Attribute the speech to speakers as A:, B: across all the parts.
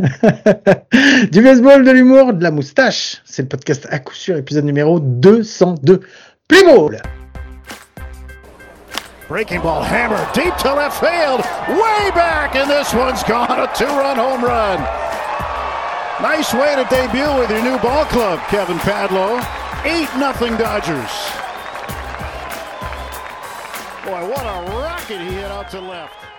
A: du baseball, de l'humour, de la moustache. C'est le podcast à coup sûr, épisode numéro 202. Play ball!
B: Breaking ball hammer deep to left field, way back, and this one's gone a two-run home run. Nice way to debut with your new ball club, Kevin Padlow. Eight nothing Dodgers. Boy, what a rocket he hit out to left.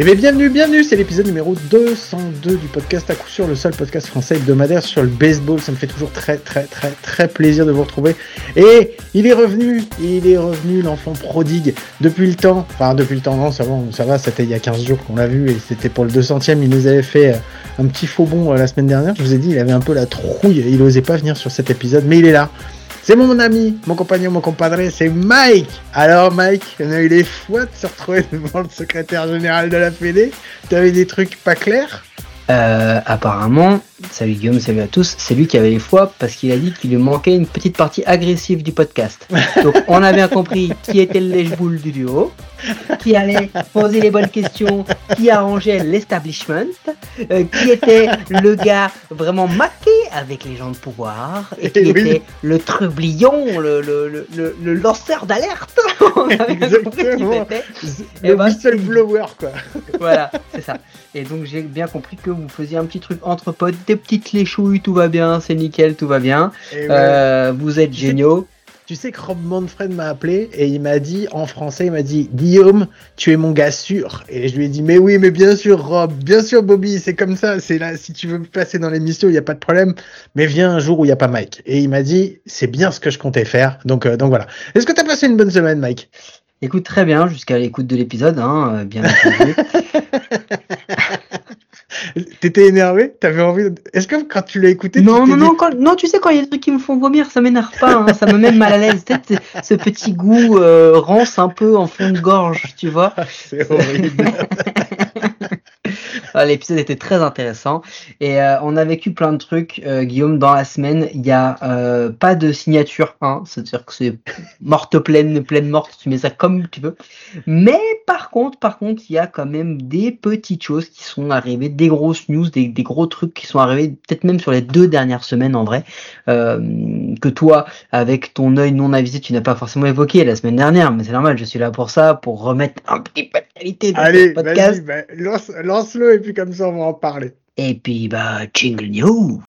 A: Eh bien, bienvenue, bienvenue, c'est l'épisode numéro 202 du podcast à coup sûr, le seul podcast français hebdomadaire sur le baseball. Ça me fait toujours très, très, très, très plaisir de vous retrouver. Et il est revenu, il est revenu, l'enfant prodigue, depuis le temps. Enfin, depuis le temps, non, ça va, ça va c'était il y a 15 jours qu'on l'a vu et c'était pour le 200ème. Il nous avait fait euh, un petit faux bon euh, la semaine dernière. Je vous ai dit, il avait un peu la trouille, il n'osait pas venir sur cet épisode, mais il est là. C'est mon ami, mon compagnon, mon compadre, c'est Mike. Alors Mike, on a eu les fois de se retrouver devant le secrétaire général de la Fédé. T'avais des trucs pas clairs?
C: Euh, apparemment, salut Guillaume, salut à tous, c'est lui qui avait les fois parce qu'il a dit qu'il lui manquait une petite partie agressive du podcast. Donc on a bien compris qui était le lèche-boule du duo, qui allait poser les bonnes questions, qui arrangeait l'establishment, euh, qui était le gars vraiment maqué avec les gens de pouvoir, et qui
A: Eh oui.
C: était le trublion, le, le, le, le- le lanceur d'alerte. On avait compris
A: Exactement.
C: c'était.
A: Le
C: Eh ben,
A: whistleblower, quoi.
C: Voilà, c'est ça. Et donc j'ai bien compris que vous faisiez un petit truc entre potes, des petites léchouilles, tout va bien, c'est nickel, tout va bien.
A: Ouais.
C: Euh, vous êtes géniaux.
A: Tu sais que Rob Manfred m'a appelé et il m'a dit, en français, il m'a dit Guillaume, tu es mon gars sûr. Et je lui ai dit, mais oui, mais bien sûr, Rob, bien sûr, Bobby, c'est comme ça. C'est là, si tu veux passer dans l'émission, il n'y a pas de problème. Mais viens un jour où il n'y a pas Mike. Et il m'a dit, c'est bien ce que je comptais faire. Donc, euh, donc voilà. Est-ce que tu as passé une bonne semaine, Mike?
C: Écoute très bien jusqu'à l'écoute de l'épisode, hein, euh, bien entendu.
A: T'étais énervé? T'avais envie de... Est-ce que quand tu l'as écouté,
C: non,
A: tu
C: non, non,
A: dit,
C: quand- non, tu sais, quand il y a des trucs qui me font vomir, ça m'énerve pas, hein, ça me met mal à l'aise. Peut-être ce- petit goût euh, rance un peu en fond de gorge, tu vois.
A: C'est horrible.
C: Ah, L'épisode était très intéressant et euh, on a vécu plein de trucs, euh, Guillaume, dans la semaine. Il y a euh, pas de signature, hein, c'est-à-dire que c'est morte pleine, pleine morte, tu mets ça comme tu veux. Mais par contre, par contre, il y a quand même des petites choses qui sont arrivées, des grosses news, des, des gros trucs qui sont arrivés, peut-être même sur les deux dernières semaines en vrai, que toi, avec ton œil non avisé, tu n'as pas forcément évoqué la semaine dernière. Mais c'est normal, je suis là pour ça, pour remettre un petit peu qualité
A: Allez,
C: podcast.
A: bah, lance- lance-le et puis comme ça, on va en parler.
C: Et puis, bah, jingle news.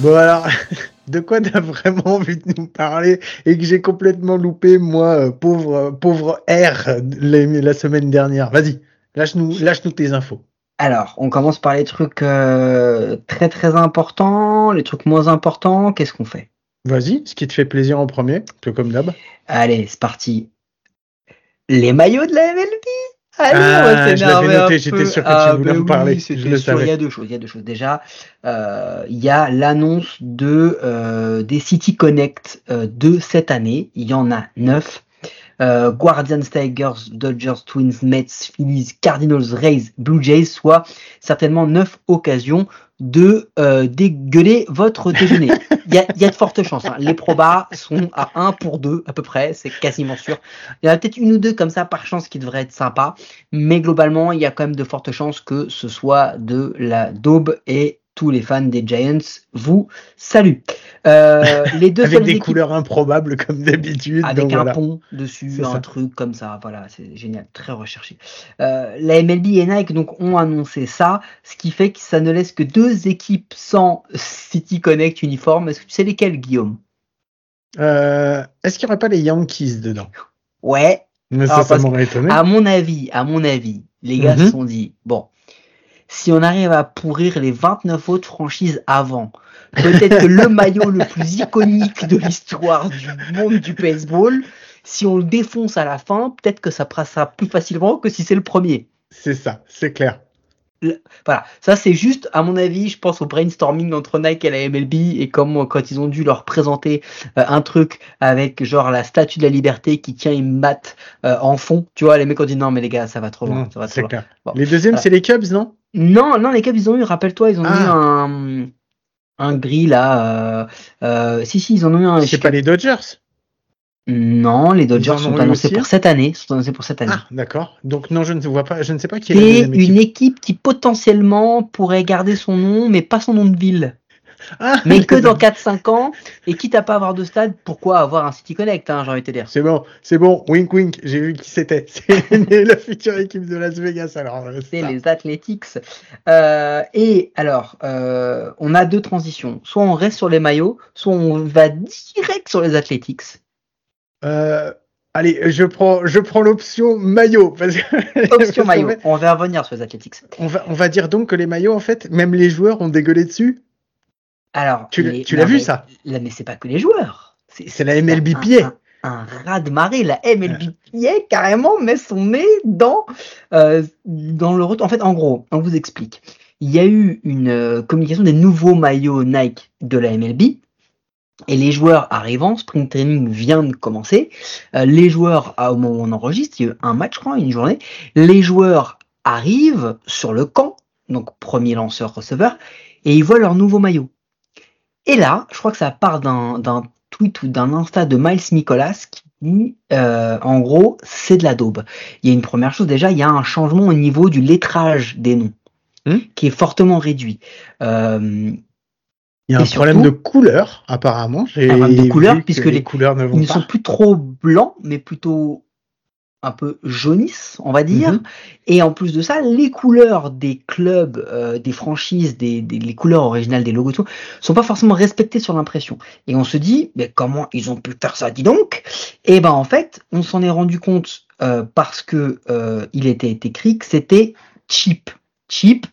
A: Bon alors, de quoi t'as vraiment envie de nous parler et que j'ai complètement loupé, moi, euh, pauvre, euh, pauvre R, la, la semaine dernière? Vas-y, lâche-nous lâche -nous tes infos.
C: Alors, on commence par les trucs euh, très très importants, les trucs moins importants. Qu'est-ce qu'on fait?
A: Vas-y, ce qui te fait plaisir en premier, que comme d'hab.
C: Allez, c'est parti. Les maillots de la MLB Allez,
A: Ah,
C: on va
A: je l'avais
C: s'énerver un
A: j'étais sûr que tu
C: Ah,
A: voulais en
C: oui,
A: parler, je le
C: sûr. Il y
A: savais.
C: a deux choses. Il y a deux choses. Déjà, euh, il y a l'annonce de euh, des City Connect de cette année. Il y en a neuf. Euh, Guardians, Tigers, Dodgers, Twins, Mets, Phillies, Cardinals, Rays, Blue Jays, soit certainement neuf occasions de euh, dégueuler votre déjeuner. Il y a, de fortes chances. hein. Les probas sont à 1 pour 2 à peu près, c'est quasiment sûr. Il y en a peut-être une ou deux comme ça par chance qui devraient être sympas, mais globalement, il y a quand même de fortes chances que ce soit de la daube et tous les fans des Giants vous saluent. Euh, les deux
A: Avec des
C: équipes-
A: couleurs improbables comme d'habitude.
C: avec
A: donc
C: un
A: voilà.
C: pont dessus, un
A: ça.
C: truc comme ça. Voilà, c'est génial, très recherché. Euh, la MLB et Nike donc ont annoncé ça, ce qui fait que ça ne laisse que deux équipes sans City Connect uniforme. Est-ce que tu sais lesquelles, Guillaume?
A: Euh, Est-ce qu'il n'y aurait pas les Yankees dedans?
C: Ouais,
A: Mais ça,
C: Alors,
A: ça
C: parce
A: m'aurait étonné.
C: à mon avis, à mon avis, les gars
A: Mhm.
C: se sont dit bon. Si on arrive à pourrir les 29 autres franchises avant, peut-être que le maillot le plus iconique de l'histoire du monde du baseball, si on le défonce à la fin, peut-être que ça passera plus facilement que si c'est le premier.
A: C'est ça, c'est clair.
C: Voilà, ça c'est juste, à mon avis, je pense au brainstorming entre Nike et la MLB et comme quand ils ont dû leur présenter euh, un truc avec genre la statue de la liberté qui tient une matte euh, en fond, tu vois, les mecs ont dit non mais les gars, ça va trop loin,
A: Non,
C: ça va trop
A: c'est
C: loin.
A: clair.
C: Bon.
A: Les deuxièmes, c'est les Cubs, non?
C: Non, non, les Cubs, ils ont eu, rappelle-toi, ils ont
A: Ah.
C: eu un, un gris là. si, si, ils en ont eu un.
A: C'est pas les Dodgers
C: non, les Dodgers sont annoncés pour cette année. Sont annoncés pour cette année. Ah,
A: d'accord. Donc non, je ne vois pas. Je ne sais pas qui
C: est. C'est une équipe qui potentiellement pourrait garder son nom, mais pas son nom de ville. Ah, mais que dans 4-5 ans, et quitte à pas avoir de stade, pourquoi avoir un City Connect, hein, j'ai envie de te dire.
A: C'est bon, c'est bon, wink wink, j'ai vu qui c'était. C'est la future équipe de Las Vegas alors.
C: Euh, c'est les Athletics. Euh, et alors, euh, on a deux transitions. Soit on reste sur les maillots, soit on va direct sur les Athletics.
A: Euh, allez, je prends, je prends l'option maillot.
C: option maillot. On va revenir sur les Athletics.
A: On va, on va dire donc que les maillots, en fait, même les joueurs ont dégueulé dessus.
C: Alors,
A: tu, l'as vu ça?
C: là, Mais c'est pas que les joueurs.
A: C'est la MLB
C: Un, rat de marée, la MLB carrément met son nez dans, euh, dans le retour. En fait, en gros, on vous explique. Il y a eu une euh, communication des nouveaux maillots Nike de la MLB et les joueurs arrivant, Spring Training vient de commencer. Euh, les joueurs, au moment où on enregistre, il y a eu un match, je crois, une journée. Les joueurs arrivent sur le camp, donc premier lanceur-receveur, et ils voient leur nouveau maillot. Et là, je crois que ça part d'un tweet ou d'un Insta de Miles Nicolas qui dit, euh, en gros, c'est de la daube. Il y a une première chose, déjà, il y a un changement au niveau du lettrage des noms, hmm qui est fortement réduit. Euh,
A: il y a un problème de couleur, apparemment.
C: Un problème de couleur, puisque les, couleurs ne, vont ils ne sont plus trop blancs, mais plutôt un peu jaunissent, on va dire. Mhm. Et en plus de ça, les couleurs des clubs, euh, des franchises, des, les couleurs originales des logos, tout, sont pas forcément respectées sur l'impression. Et on se dit, mais comment ils ont pu faire ça, dis donc? Et ben en fait, on s'en est rendu compte euh, parce que euh, il était écrit que c'était cheap, cheap,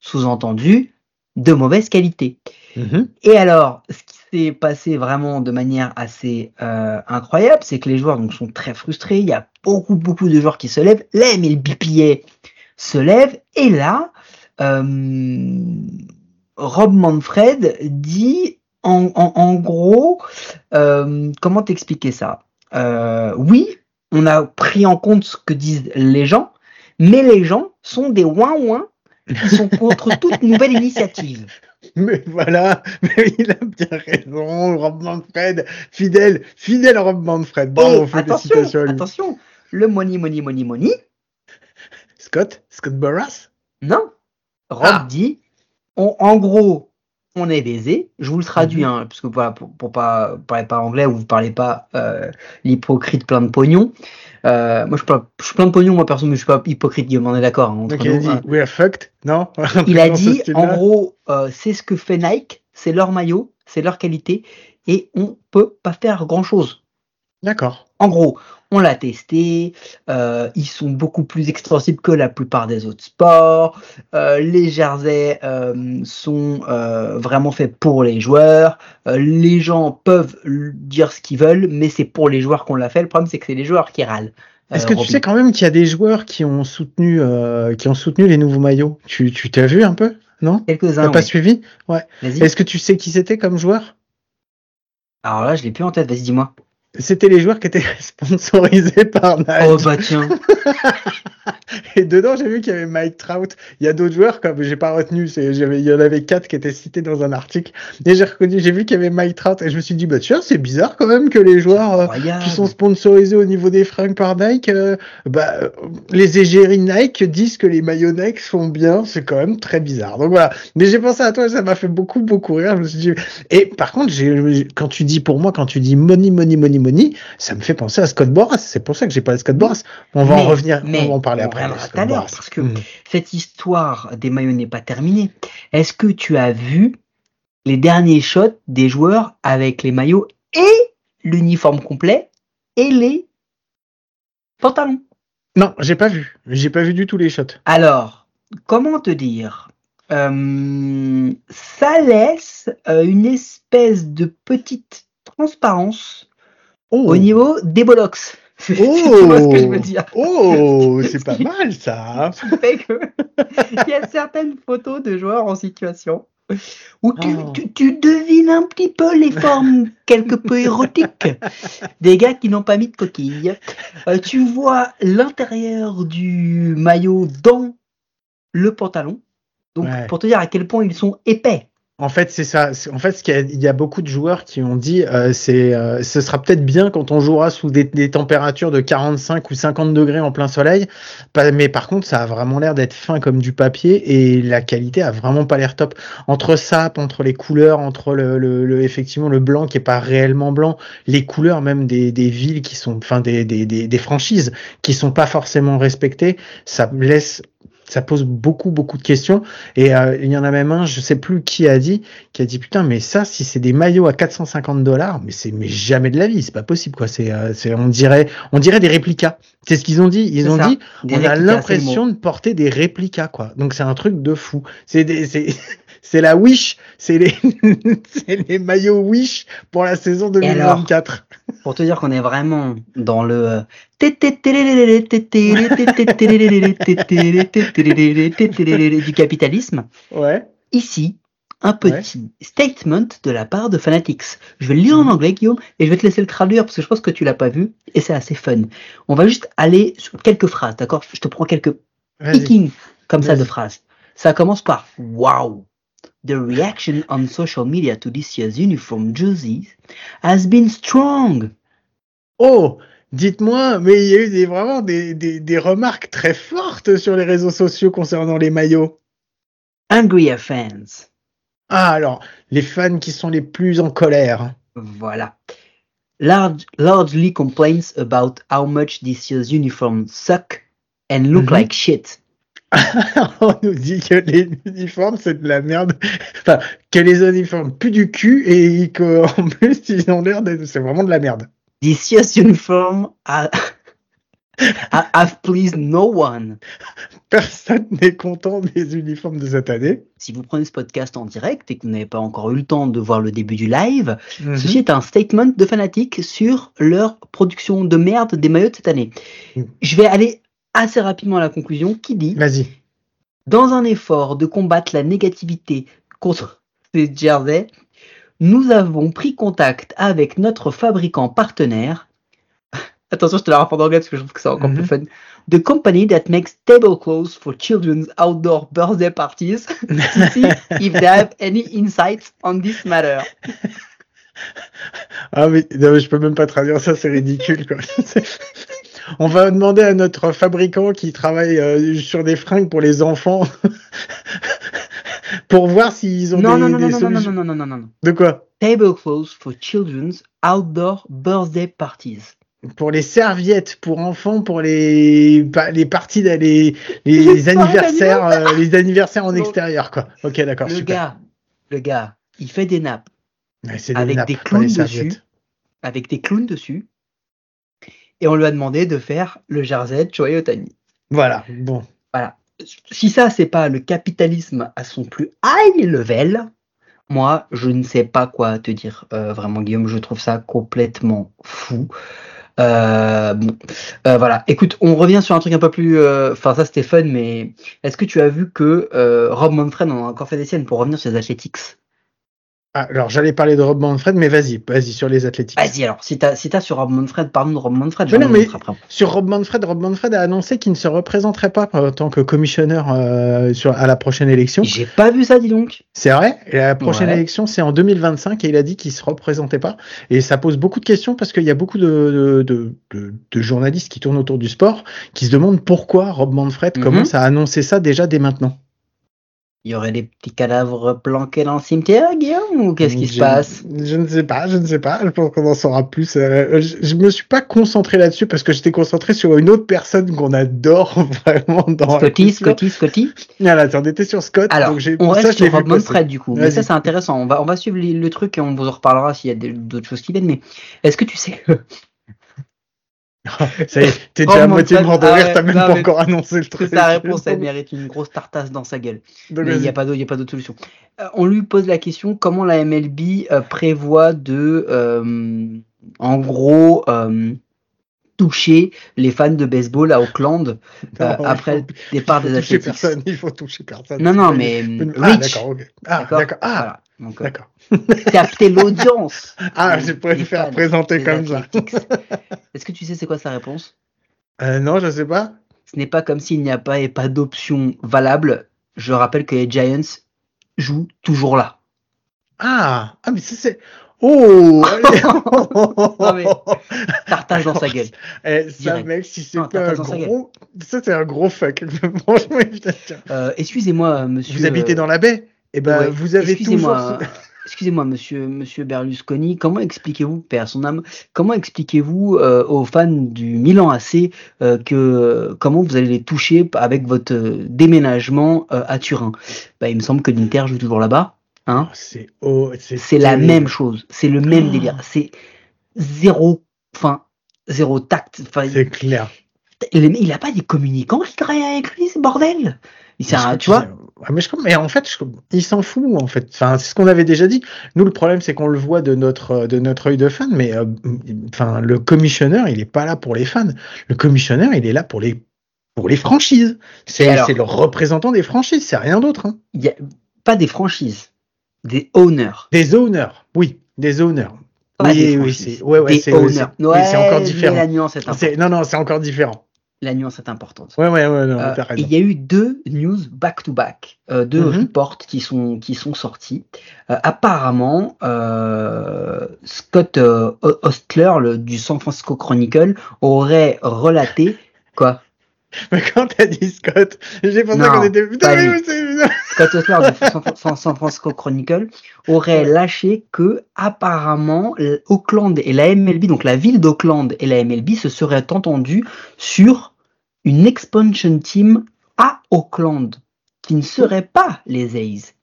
C: sous-entendu, de mauvaise qualité. Mhm. Et alors, ce qui s'est passé vraiment de manière assez euh, incroyable, c'est que les joueurs donc, sont très frustrés. Il y a beaucoup, beaucoup de joueurs qui se lèvent. Là, mais le se lève. Et là, euh, Rob Manfred dit en, gros, euh, comment t'expliquer ça? Oui, on a pris en compte ce que disent les gens, mais les gens sont des ouin-ouin qui sont contre toute nouvelle initiative.
A: Mais voilà, mais il a bien raison, Rob Manfred, fidèle, fidèle Rob Manfred.
C: Bon, attention, attention, le money, money, money, money.
A: Scott, Scott Barras
C: Non, Rob ah. dit, en gros, on est baisé. Je vous le traduis, mhm. hein, parce que voilà, pour, pour pas parler pas anglais ou vous parlez pas euh, l'hypocrite plein de pognon. Euh, moi, je, je suis plein de pognon, moi perso, mais je suis pas hypocrite, Guillaume, on est d'accord. Hein,
A: il a dit, hein. we are fucked, non?
C: Il a dit, en gros, euh, c'est ce que fait Nike, c'est leur maillot, c'est leur qualité, et on peut pas faire grand chose.
A: D'accord.
C: En gros, on l'a testé, euh, ils sont beaucoup plus extensibles que la plupart des autres sports. Euh, les jerseys euh, sont vraiment faits pour les joueurs. les gens peuvent dire ce qu'ils veulent, mais c'est pour les joueurs qu'on l'a fait. Le problème, c'est que c'est les joueurs qui râlent.
A: Est-ce que tu sais quand même qu'il y a des joueurs qui ont soutenu, qui ont soutenu les nouveaux maillots? Tu t'as vu un peu? Non?
C: Quelques-uns.
A: pas suivi? Ouais. Est-ce que tu sais qui c'était comme joueur?
C: Alors là, je l'ai plus en tête. Vas-y, dis-moi.
A: C'était les joueurs qui étaient sponsorisés par Nike.
C: Oh bah tiens.
A: Et dedans, j'ai vu qu'il y avait Mike Trout. Il y a d'autres joueurs, comme j'ai pas retenu, il y en avait quatre qui étaient cités dans un article. Et j'ai reconnu, j'ai vu qu'il y avait Mike Trout et je me suis dit, bah tiens, c'est bizarre quand même que les joueurs euh, qui sont sponsorisés au niveau des fringues par Nike, euh, bah, les égéries Nike disent que les maillots Nike sont bien. C'est quand même très bizarre. Donc voilà. Mais j'ai pensé à toi, ça m'a fait beaucoup, beaucoup rire. Je me suis dit, et par contre, quand tu dis pour moi, quand tu dis money, money, money, money, ça me fait penser à Scott Boras. C'est pour ça que j'ai parlé de Scott Boras. On va en revenir, on va en parler après.
C: tout à l'heure, parce que mm. cette histoire des maillots n'est pas terminée. Est-ce que tu as vu les derniers shots des joueurs avec les maillots et l'uniforme complet et les pantalons?
A: Non, j'ai pas vu. J'ai pas vu du tout les shots.
C: Alors, comment te dire euh, Ça laisse euh, une espèce de petite transparence au oh. niveau des bollocks.
A: Oh, ce que je veux dire? Oh, c'est pas mal ça.
C: Il y a certaines photos de joueurs en situation où tu, oh. tu, devines un petit peu les formes quelque peu érotiques des gars qui n'ont pas mis de coquille. Euh, tu vois l'intérieur du maillot dans le pantalon. Donc pour te dire à quel point ils sont épais.
A: En fait, c'est ça. En fait, il y, a beaucoup de joueurs qui ont dit, euh, c'est, euh, ce sera peut-être bien quand on jouera sous des, températures de 45 ou 50 degrés en plein soleil. Mais par contre, ça a vraiment l'air d'être fin comme du papier et la qualité a vraiment pas l'air top. Entre ça, entre les couleurs, entre le, le, effectivement le blanc qui est pas réellement blanc, les couleurs même des, des villes qui sont, enfin des, des, des, des franchises qui sont pas forcément respectées, ça laisse ça pose beaucoup beaucoup de questions. Et euh, il y en a même un je sais plus qui a dit qui a dit putain mais ça si c'est des maillots à 450 dollars mais c'est mais jamais de la vie c'est pas possible quoi. C'est euh, c'est on dirait on dirait des réplicas. C'est ce qu'ils ont dit. Ils ont dit on a l'impression de porter des réplicas quoi. Donc c'est un truc de fou. C'est c'est la Wish, c'est les, les maillots Wish pour la saison 2024.
C: pour te dire qu'on est vraiment dans le du capitalisme.
A: Ouais.
C: Ici, un petit statement de la part de Fanatics. Je vais le lire en anglais, Guillaume, et je vais te laisser le traduire parce que je pense que tu l'as pas vu et c'est assez fun. On va juste aller sur quelques phrases, d'accord? Je te prends quelques picking comme ça de phrases. Ça commence par Wow. The reaction on social media to this year's uniform jerseys has been strong.
A: Oh, dites-moi, mais il y a eu des, vraiment des, des, des, remarques très fortes sur les réseaux sociaux concernant les maillots.
C: Angry fans.
A: Ah, alors, les fans qui sont les plus en colère.
C: Voilà. Large, largely complaints about how much this year's uniforms suck and look mm -hmm. like shit.
A: on nous dit que les uniformes c'est de la merde. Enfin, que les uniformes puent du cul et qu'en plus ils ont l'air d'être. C'est vraiment de la merde.
C: This uniform have pleased no one.
A: Personne n'est content des uniformes de cette année.
C: Si vous prenez ce podcast en direct et que vous n'avez pas encore eu le temps de voir le début du live, mhm. ceci est un statement de fanatiques sur leur production de merde des maillots de cette année. Mhm. Je vais aller assez rapidement à la conclusion qui dit
A: Vas-y.
C: Dans un effort de combattre la négativité contre ces jerseys, nous avons pris contact avec notre fabricant partenaire. Attention, je te la raconte en anglais parce que je trouve que c'est encore plus mhm. fun. The company that makes tablecloths for children's outdoor birthday parties to see if they have any insights on this matter.
A: Ah mais, non, je peux même pas traduire ça, c'est ridicule quoi. On va demander à notre fabricant qui travaille euh, sur des fringues pour les enfants pour voir s'ils ont
C: non,
A: des,
C: non, non,
A: des
C: non,
A: solutions.
C: Non, non, non, non, non, non.
A: De quoi?
C: Tablecloths for children's outdoor birthday parties.
A: Pour les serviettes pour enfants, pour les les parties les, les anniversaires, euh, les anniversaires en extérieur quoi. Ok, d'accord.
C: Le
A: super.
C: gars, le gars, il fait des nappes avec
A: nappes,
C: des clowns
A: des
C: dessus, avec des clowns dessus. Et on lui a demandé de faire le jersey de Shohei Otani.
A: Voilà, bon.
C: Voilà. Si ça, c'est pas le capitalisme à son plus high level, moi, je ne sais pas quoi te dire. Euh, vraiment, Guillaume, je trouve ça complètement fou. Euh, bon, Euh, voilà. Écoute, on revient sur un truc un peu plus. Enfin, ça c'était fun, mais est-ce que tu as vu que Rob Manfred en a encore fait des scènes pour revenir sur les Athletics?
A: Alors j'allais parler de Rob Manfred, mais vas-y, vas-y sur les athlétiques.
C: Vas-y, alors, si t'as si t'as sur Rob Manfred, parlons de Rob Manfred.
A: Mais
C: j'en ai
A: non, mais-
C: après.
A: Sur Rob Manfred, Rob Manfred a annoncé qu'il ne se représenterait pas en tant que commissionneur euh, sur, à la prochaine élection.
C: J'ai pas vu ça, dis donc.
A: C'est vrai? Et la prochaine
C: Ouais.
A: élection, c'est en 2025 et il a dit qu'il se représentait pas. Et ça pose beaucoup de questions parce qu'il y a beaucoup de, de, de, de- de journalistes qui tournent autour du sport qui se demandent pourquoi Rob Manfred
C: Mhm.
A: commence à annoncer ça déjà dès maintenant.
C: Il y aurait des petits cadavres planqués dans le cimetière, Guillaume, ou qu'est-ce qui se passe?
A: Je ne sais pas, je ne sais pas. Je pense qu'on en saura plus. Euh, je, je me suis pas concentré là-dessus parce que j'étais concentré sur une autre personne qu'on adore vraiment dans.
C: Scotty. Scotty, Scotty?
A: Voilà, on était sur Scott.
C: Alors,
A: donc
C: on reste sur Rob. Manfred du coup. Mais ça, c'est intéressant. On va, on va suivre le truc et on vous en reparlera s'il y a d'autres choses qui viennent. Mais est-ce que tu sais que
A: Ça y est, t'es déjà à moitié mort de
C: ah
A: rire, t'as même pas encore annoncé le truc.
C: sa réponse, elle mérite une grosse tartasse dans sa gueule
A: Donc,
C: Mais il n'y a pas d'autre solution. Euh, on lui pose la question comment la MLB euh, prévoit de, euh, en gros, toucher les fans de baseball à Auckland
A: Non,
C: après le départ des Athletics?
A: personne, il faut toucher personne.
C: Non, non, mais
A: Ah,
C: Rich,
A: d'accord, ok. Ah,
C: d'accord
A: d'accord. Ah,
C: Voilà. Euh,
A: d'accord.
C: capter l'audience.
A: Ah,
C: des-
A: je pourrais
C: des
A: le faire
C: fans
A: présenter comme ça.
C: Est-ce que tu sais c'est quoi sa réponse?
A: Euh, non, je sais pas.
C: Ce n'est pas comme s'il n'y a pas et pas d'option valable. Je rappelle que les Giants jouent toujours là.
A: Ah, ah mais ça c'est. Oh
C: Non, mais- Tartage dans sa gueule.
A: Eh, ça, mec, si c'est pas un gros. Ça, c'est un gros fuck. Franchement.
C: Euh, excusez-moi, monsieur.
A: Vous habitez dans la baie? Eh ben,
C: Ouais,
A: vous avez toujours.
C: excusez-moi, monsieur, monsieur Berlusconi, comment expliquez-vous, père son âme, comment expliquez-vous euh, aux fans du Milan AC euh, que comment vous allez les toucher avec votre euh, déménagement à Turin? Bah, Il me semble que l'Inter joue toujours là-bas. Hein
A: c'est oh, c'est
C: la même chose, c'est le même
A: Oh.
C: délire, c'est zéro, enfin zéro tact.
A: C'est clair.
C: il a pas des communicants qui travaillent avec lui, ce bordel? Il sert tu vois
A: Ouais, mais, je, crois- mais en fait, je- il s'en fout en fait. Enfin, c'est ce qu'on avait déjà dit. Nous, le problème, c'est qu'on le voit de notre de notre œil de fan, mais euh, enfin, le commissionneur, il est pas là pour les fans. Le commissionneur, il est là pour les pour les franchises. C'est le représentant des franchises, c'est rien d'autre. hein.
C: il y a pas des franchises, des owners.
A: Des owners, oui, des owners.
C: Pas
A: oui,
C: des
A: oui, c'est ouais, ouais,
C: des
A: c'est
C: Ouais,
A: encore différent.
C: La nuance est
A: C'est-
C: importante.
A: Non, non, c'est encore différent.
C: La nuance est importante.
A: Ouais, ouais, ouais, non,
C: Euh, il y a eu deux news back-to-back, euh, deux
A: Mhm.
C: reports qui sont, qui sont sortis. Euh, apparemment, euh, Scott euh, Ostler le, du San Francisco Chronicle aurait relaté quoi
A: Mais quand t'as dit Scott, j'ai pensé qu'on était. Putain, mais c'est-
C: Scott Ostler du San, Francisco Chronicle aurait lâché que apparemment Auckland et la MLB, donc la ville d'Auckland et la MLB se seraient entendus sur une expansion team à Auckland qui ne serait pas les A's.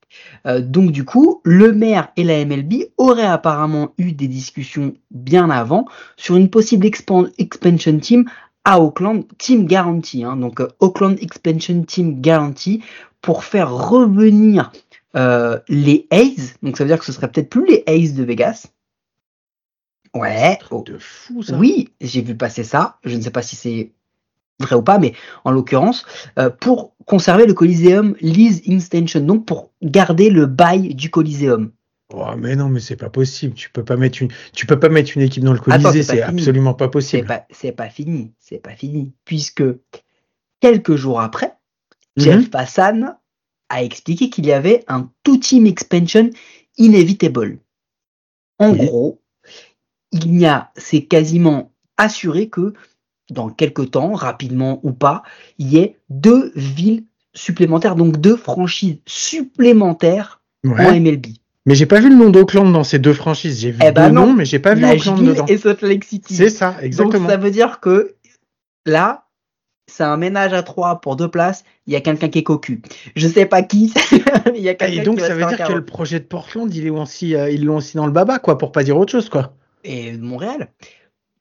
C: Euh, donc du coup, le maire et la MLB auraient apparemment eu des discussions bien avant sur une possible expan- expansion team à Auckland, Team Guarantee, hein, donc euh, Auckland Expansion Team Guarantee, pour faire revenir euh, les A's, donc ça veut dire que ce serait peut-être plus les A's de Vegas. Ouais, oh,
A: de fou ça.
C: oui, j'ai vu passer ça. Je ne sais pas si c'est vrai ou pas, mais en l'occurrence, euh, pour conserver le Coliseum lease extension, donc pour garder le bail du Coliseum.
A: Oh, mais non, mais c'est pas possible. Tu peux pas mettre une, tu peux pas mettre une équipe dans le Colisée,
C: c'est pas
A: absolument pas possible.
C: pas, c'est pas fini, c'est pas fini, puisque quelques jours après,
A: Mhm.
C: Jeff Passan a expliqué qu'il y avait un two-team expansion inevitable. En
A: Oui.
C: gros, il y a, c'est quasiment assuré que dans quelques temps, rapidement ou pas, il y ait deux villes supplémentaires, donc deux franchises supplémentaires en. MLB.
A: Mais j'ai pas vu le nom d'Auckland dans ces deux franchises. J'ai vu
C: Eh ben
A: deux
C: non.
A: noms, mais j'ai pas vu Auckland
C: Nashville
A: dedans.
C: et Salt Lake City.
A: C'est ça, exactement.
C: Donc ça veut dire que là, c'est un ménage à trois pour deux places. Il y a quelqu'un qui est cocu. Je sais pas qui. il y a quelqu'un
A: Et donc
C: qui
A: ça veut dire que le projet de Portland, il est aussi, euh, ils l'ont aussi dans le baba, quoi, pour pas dire autre chose, quoi.
C: Et Montréal.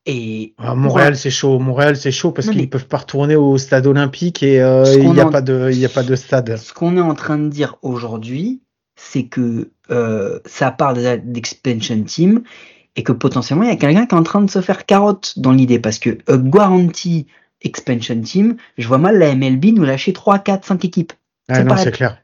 C: Et
A: Ah, Montréal, c'est chaud. Montréal, c'est chaud parce qu'ils
C: mais-
A: peuvent pas retourner au stade olympique et euh, il n'y a
C: en-
A: pas de, il y a pas de stade.
C: ce qu'on est en train de dire aujourd'hui, c'est que euh, ça part déjà d'expansion team et que potentiellement il y a quelqu'un qui est en train de se faire carotte dans l'idée parce que a guarantee expansion team, je vois mal la MLB nous lâcher 3, 4, 5 équipes.
A: Ah, non, c'est clair.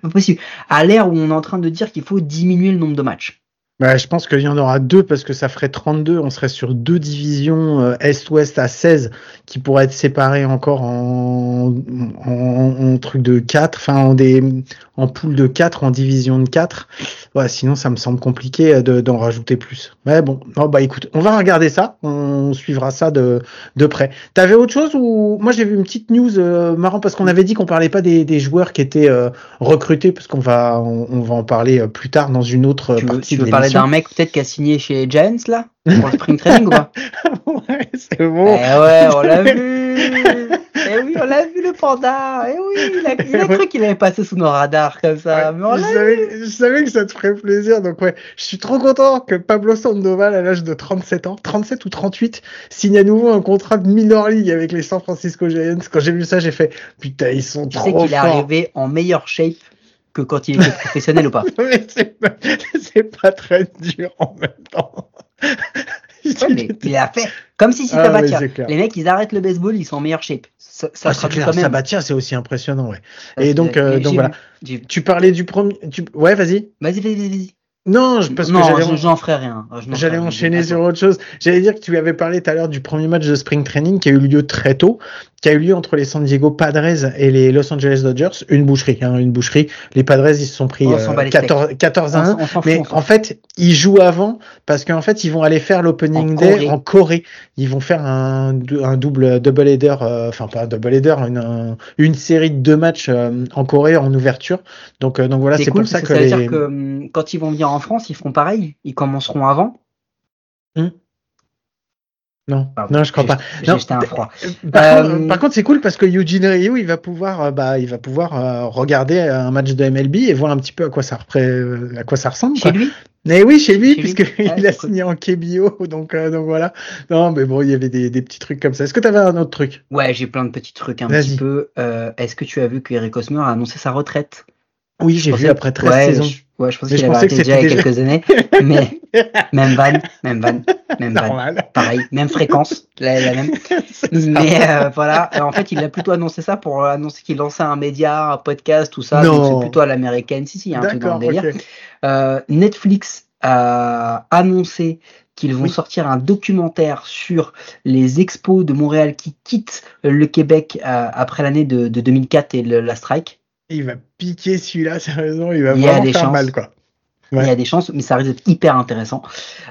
C: Pas possible. À l'ère où on est en train de dire qu'il faut diminuer le nombre de matchs.
A: Bah, je pense qu'il y en aura deux parce que ça ferait 32. On serait sur deux divisions euh, Est-Ouest à 16 qui pourraient être séparées encore en, en, en truc de 4, enfin en, des, en poule de 4, en division de 4. Ouais, sinon, ça me semble compliqué euh, de- d'en rajouter plus. Mais bon, bah écoute, on va regarder ça. On suivra ça de, de près. T'avais autre chose ou moi j'ai vu une petite news euh, marrant parce qu'on avait dit qu'on parlait pas des, des joueurs qui étaient euh, recrutés parce qu'on va on, on va en parler plus tard dans une autre
C: veux,
A: partie
C: tu
A: de
C: veux parler. D'un mec peut-être qui a signé chez Giants là Pour le spring training pas
A: ouais, c'est
C: Eh
A: bon.
C: ouais, on l'a vu Eh oui, on l'a vu le panda Eh oui, il a, il a cru qu'il avait passé sous nos radars comme ça.
A: Ouais,
C: mais on
A: je, savais, je savais que ça te ferait plaisir. Donc ouais, je suis trop content que Pablo Sandoval, à l'âge de 37 ans, 37 ou 38, signe à nouveau un contrat de minor league avec les San Francisco Giants. Quand j'ai vu ça, j'ai fait putain, ils sont
C: Tu sais
A: trop
C: qu'il est
A: forts.
C: arrivé en meilleure shape que quand il était professionnel ou pas
A: Mais c'est pas, pas très dur en même temps.
C: Ouais, mais il a fait comme si c'était
A: Ah, clair.
C: Les mecs, ils arrêtent le baseball, ils sont en meilleure shape. Ça, ça
A: Ah, clair,
C: quand même.
A: Sabatia, c'est aussi impressionnant, ouais.
C: Ça,
A: Et donc, euh, donc voilà. Tu parlais du premier. Tu... Ouais, vas-y.
C: Vas-y, vas-y, vas-y.
A: Non, parce que
C: non, je- j'en ferai rien.
A: J'allais enchaîner sur autre chose. J'allais dire que tu avais parlé tout à l'heure du premier match de spring training qui a eu lieu très tôt, qui a eu lieu entre les San Diego Padres et les Los Angeles Dodgers. Une boucherie, hein, une boucherie. Les Padres, ils se sont pris
C: s'en
A: euh,
C: bat les
A: 14, 14 à
C: On
A: 1.
C: s'en- on s'en fout,
A: Mais en fait, ils jouent avant parce qu'en fait, ils vont aller faire l'opening
C: En
A: day
C: Corée.
A: en Corée. Ils vont faire un, un double double header, euh, enfin pas un double header, une, un- une série de deux matchs euh, en Corée en ouverture. Donc, euh, donc voilà,
C: C'est cool
A: pour ça que,
C: que ça veut
A: les...
C: dire que hum, quand ils vont venir en France, ils feront pareil. Ils commenceront avant.
A: non,
C: Pardon,
A: non, je crois pas. Non,
C: un froid.
A: Par,
C: Euh,
A: contre, par contre, c'est cool parce que Eugene Ryu, il va pouvoir, euh, bah, il va pouvoir euh, regarder un match de MLB et voir un petit peu à quoi ça, repré- à quoi ça ressemble.
C: Chez
A: quoi.
C: lui
A: Mais oui, chez lui,
C: Chez lui.
A: puisque
C: Ouais,
A: il a signé en KBO, donc, euh, donc voilà. Non, mais bon, il y avait des, des petits trucs comme ça. Est-ce que tu avais un autre truc?
C: Ouais, j'ai plein de petits trucs un petit peu. Est-ce que tu as vu que Eric Hosmer a annoncé sa retraite?
A: Oui, j'ai vu après 13
C: ouais,
A: saisons.
C: Je, ouais, je pensais
A: Mais
C: qu'il avait arrêté déjà il y a quelques années. Mais même van, même van, même van. Pareil, même fréquence, la, la même. Mais euh, voilà, Euh, en fait, il a plutôt annoncé ça pour annoncer qu'il lançait un média, un podcast, tout ça.
A: Non.
C: Donc c'est plutôt à l'américaine. Si, si, il y a un truc dans le délire. Euh, Netflix a annoncé qu'ils vont
A: Oui.
C: sortir un documentaire sur les expos de Montréal qui quittent le Québec euh, après l'année de, de 2004 et le- la strike.
A: Il va piquer celui-là, sérieusement, il va
C: Il
A: vraiment faire
C: chances.
A: mal, quoi.
C: Il y a des chances, mais ça risque d'être hyper intéressant.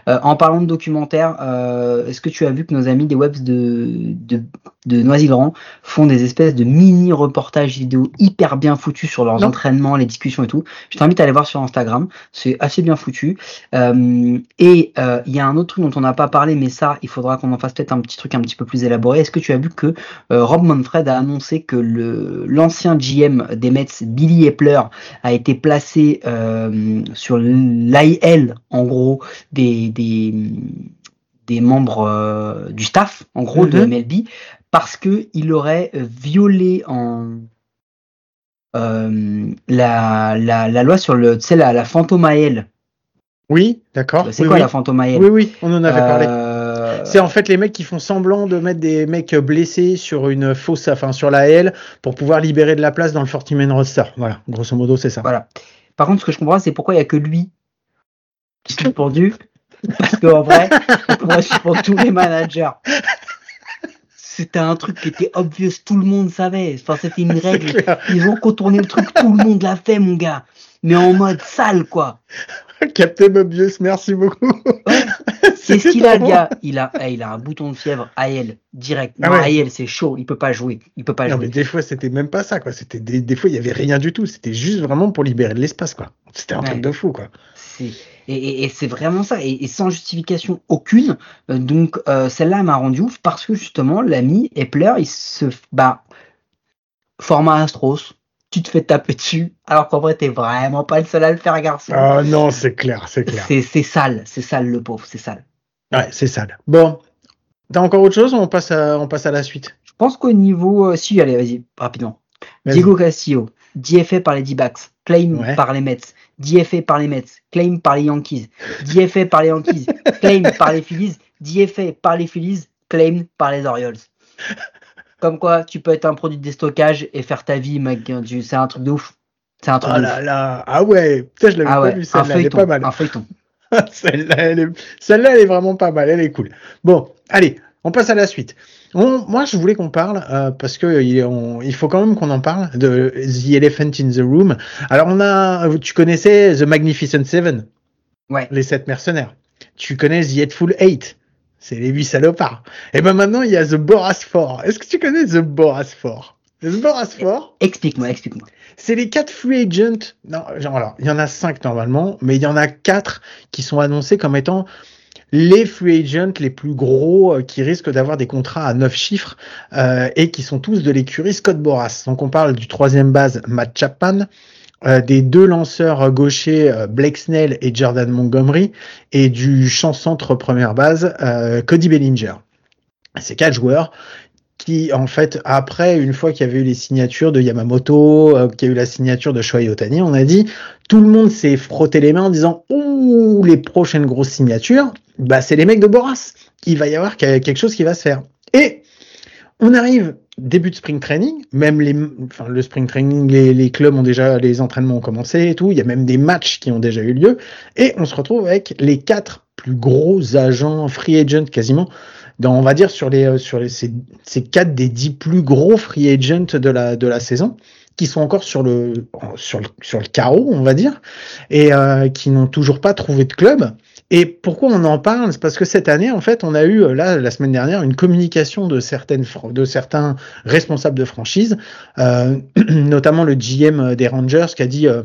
C: Euh, en parlant de documentaire, euh, est-ce que tu as vu que nos amis des webs de, de, de Noisy-le-Grand font des espèces de mini reportages vidéo hyper bien foutus sur leurs
A: Non.
C: entraînements, les discussions et tout? Je t'invite à aller voir sur Instagram, c'est assez bien foutu. Euh, et il y a un autre truc dont on n'a pas parlé, mais ça, il faudra qu'on en fasse peut-être un petit truc un petit peu plus élaboré. Est-ce que tu as vu que Rob Manfred a annoncé que le l'ancien GM des Mets, Billy Epler, a été placé sur l'IL, en gros, des, des, des membres euh, du staff, en gros, de
A: Mhm.
C: MLB, parce que il aurait violé en euh, la, la, la loi sur le, tu sais, la, la fantôme AL.
A: Oui, d'accord.
C: C'est
A: oui,
C: quoi
A: oui.
C: la fantôme AL
A: Oui, oui, on en avait parlé.
C: Euh,
A: C'est en fait les mecs qui font semblant de mettre des mecs blessés sur une fausse, enfin sur la L pour pouvoir libérer de la place dans le 40 man roster. Voilà, grosso modo, c'est ça.
C: Voilà. Par contre, ce que je comprends, c'est pourquoi il n'y a que lui qui s'est pendu. Parce qu'en vrai, on pourrait suivre tous les managers. C'était un truc qui était obvious, tout le monde savait. Enfin, c'était une règle. Ils ont contourné le truc, tout le monde l'a fait, mon gars. Mais en mode sale, quoi.
A: Captain Obvious, merci beaucoup.
C: C'est ce qu'il a, le
A: trop
C: gars. Il a, eh, il a un bouton de fièvre, AL, direct.
A: Ah
C: Non,
A: ouais.
C: AL, c'est chaud, il peut pas jouer. Il peut pas
A: Non,
C: jouer.
A: mais des fois, c'était même pas ça, quoi. C'était des, des fois, il y avait rien du tout. C'était juste vraiment pour libérer de l'espace, quoi. C'était un
C: Ouais.
A: truc de fou, quoi.
C: Et, et- et c'est vraiment ça, et, et sans justification aucune. Euh, donc euh, celle-là elle m'a rendu ouf parce que justement l'ami Epler, il se bah format Astros, tu te fais taper dessus, alors qu'en vrai t'es vraiment pas le seul à le faire garçon.
A: Ah non, c'est clair, c'est clair.
C: c'est sale, c'est sale le pauvre, c'est sale.
A: Ouais, c'est sale. Bon, t'as encore autre chose ou on passe à, on passe à la suite?
C: Je pense qu'au niveau, euh, si allez vas-y rapidement. Diego Castillo, DFA par les D-backs, claim
A: Ouais.
C: par les Mets, DFA par les Mets, claim par les Yankees, DFA par les Yankees, claim par les Phillies, DFA par les Phillies, claim par les Orioles. Comme quoi, tu peux être un produit de déstockage et faire ta vie, mec. C'est un truc de ouf. C'est un truc
A: Oh
C: de
A: là
C: ouf.
A: là, ah ouais, putain, je l'avais
C: Ah
A: pas
C: ouais,
A: vu celle-là, elle est pas mal.
C: un feuilleton.
A: celle-là, elle est, elle est vraiment pas mal, elle est cool. Bon, allez, on passe à la suite. On- moi, je voulais qu'on parle euh, parce que il, est- on- il faut quand même qu'on en parle de The Elephant in the Room. Alors, on a, tu connaissais The Magnificent Seven,
C: Ouais.
A: les sept mercenaires. Tu connais The Hateful Eight, c'est les huit salopards. Et ben maintenant, il y a The Boras Four. Est-ce que tu connais The Boras Four? The Boras Four,
C: Explique-moi, explique-moi.
A: c'est les quatre free agents. Non, genre alors, il y en a cinq normalement, mais il y en a quatre qui sont annoncés comme étant les free agents les plus gros euh, qui risquent d'avoir des contrats à neuf chiffres euh, et qui sont tous de l'écurie Scott Boras. Donc on parle du troisième base Matt Chapman, des deux lanceurs gauchers euh, Blake Snell et Jordan Montgomery et du champ centre première base euh, Cody Bellinger. Ces quatre joueurs qui, en fait, après, une fois qu'il y avait eu les signatures de Yamamoto, euh, qu'il y a eu la signature de Shohei Otani, on a dit, tout le monde s'est frotté les mains en disant, ouh, les prochaines grosses signatures, bah, c'est les mecs de Boras. Il va y avoir que- quelque chose qui va se faire. Et on arrive début de spring training, même les, enfin, le spring training, les, les, clubs ont déjà, les entraînements ont commencé et tout. Il y a même des matchs qui ont déjà eu lieu. Et on se retrouve avec les quatre plus gros agents free agent quasiment. Dans, on va dire sur les, sur les, ces, ces quatre des dix plus gros free agents de la, de la saison qui sont encore sur le, sur le, sur le carreau, on va dire, et euh, qui n'ont toujours pas trouvé de club. Et pourquoi on en parle? C'est parce que cette année, en fait, on a eu euh, là la semaine dernière une communication de certaines de certains responsables de franchise, euh, notamment le GM des Rangers, qui a dit euh,